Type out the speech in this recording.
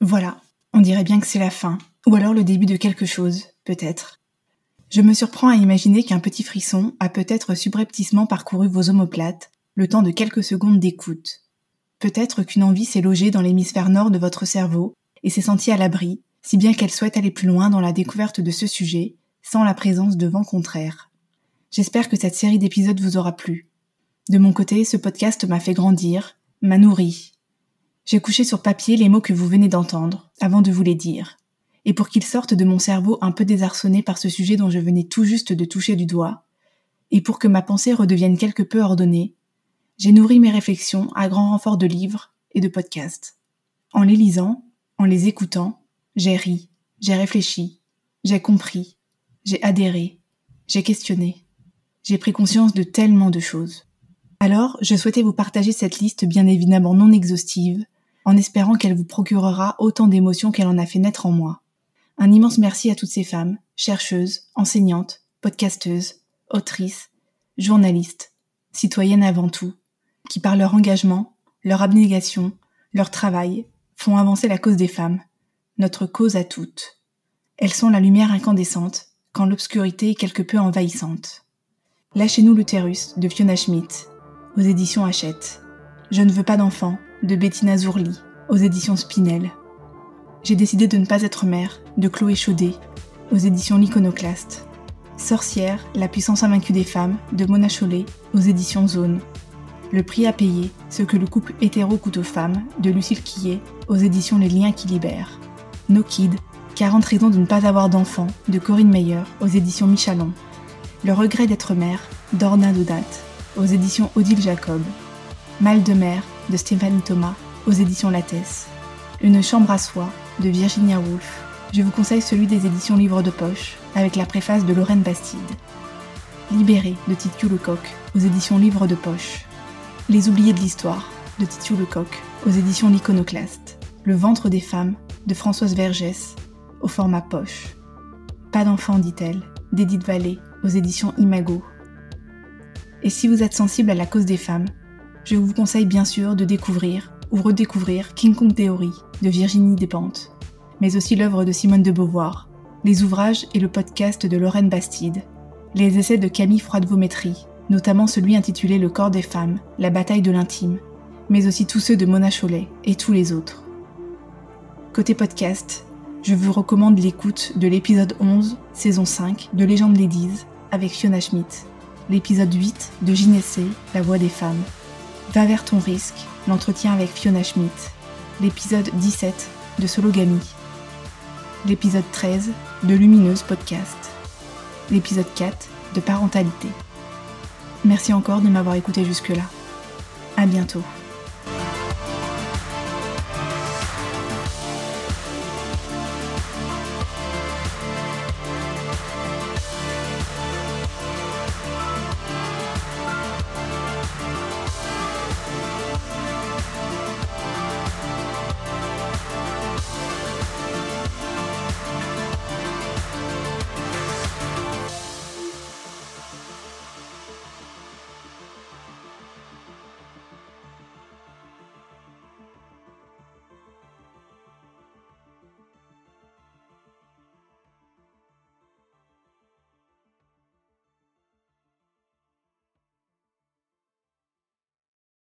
Voilà, on dirait bien que c'est la fin, ou alors le début de quelque chose, peut-être. Je me surprends à imaginer qu'un petit frisson a peut-être subrepticement parcouru vos omoplates, le temps de quelques secondes d'écoute. Peut-être qu'une envie s'est logée dans l'hémisphère nord de votre cerveau et s'est sentie à l'abri, si bien qu'elle souhaite aller plus loin dans la découverte de ce sujet, sans la présence de vent contraire. J'espère que cette série d'épisodes vous aura plu. De mon côté, ce podcast m'a fait grandir, m'a nourri. J'ai couché sur papier les mots que vous venez d'entendre, avant de vous les dire et pour qu'il sorte de mon cerveau un peu désarçonné par ce sujet dont je venais tout juste de toucher du doigt, et pour que ma pensée redevienne quelque peu ordonnée, j'ai nourri mes réflexions à grand renfort de livres et de podcasts. En les lisant, en les écoutant, j'ai ri, j'ai réfléchi, j'ai compris, j'ai adhéré, j'ai questionné, j'ai pris conscience de tellement de choses. Alors, je souhaitais vous partager cette liste bien évidemment non exhaustive, en espérant qu'elle vous procurera autant d'émotions qu'elle en a fait naître en moi. Un immense merci à toutes ces femmes, chercheuses, enseignantes, podcasteuses, autrices, journalistes, citoyennes avant tout, qui par leur engagement, leur abnégation, leur travail, font avancer la cause des femmes, notre cause à toutes. Elles sont la lumière incandescente quand l'obscurité est quelque peu envahissante. Lâchez-nous l'utérus de Fiona Schmidt, aux éditions Hachette. Je ne veux pas d'enfant de Bettina Zourli, aux éditions Spinel. J'ai décidé de ne pas être mère, de Chloé Chaudet, aux éditions L'Iconoclaste. Sorcière, la puissance invaincue des femmes, de Mona Chollet, aux éditions Zone. Le prix à payer, ce que le couple hétéro coûte aux femmes, de Lucille Quillet, aux éditions Les Liens qui libèrent. No Kid, 40 raisons de ne pas avoir d'enfants, de Corinne Meyer, aux éditions Michalon. Le regret d'être mère, d'Orna Dodat, aux éditions Odile Jacob. Mal de mère, de Stéphanie Thomas, aux éditions Lattès. Une chambre à soie, de Virginia Woolf, je vous conseille celui des éditions Livres de Poche, avec la préface de Lorraine Bastide. Libéré de Titu Lecoq, aux éditions Livres de Poche. Les oubliés de l'histoire, de Titu Lecoq, aux éditions L'Iconoclaste. Le ventre des femmes, de Françoise Vergès, au format poche. Pas d'enfant, dit-elle, d'Edith Vallée, aux éditions Imago. Et si vous êtes sensible à la cause des femmes, je vous conseille bien sûr de découvrir ou redécouvrir King Kong Theory de Virginie Despentes, mais aussi l'œuvre de Simone de Beauvoir, les ouvrages et le podcast de Lorraine Bastide, les essais de Camille Froidevométrie, notamment celui intitulé Le corps des femmes, la bataille de l'intime, mais aussi tous ceux de Mona Chollet et tous les autres. Côté podcast, je vous recommande l'écoute de l'épisode 11, saison 5 de Légende Ladies avec Fiona Schmidt, l'épisode 8 de Ginessé, la voix des femmes, Va ton risque, l'entretien avec Fiona Schmidt, l'épisode 17 de Sologamy, l'épisode 13 de Lumineuse Podcast, l'épisode 4 de Parentalité. Merci encore de m'avoir écouté jusque-là. À bientôt.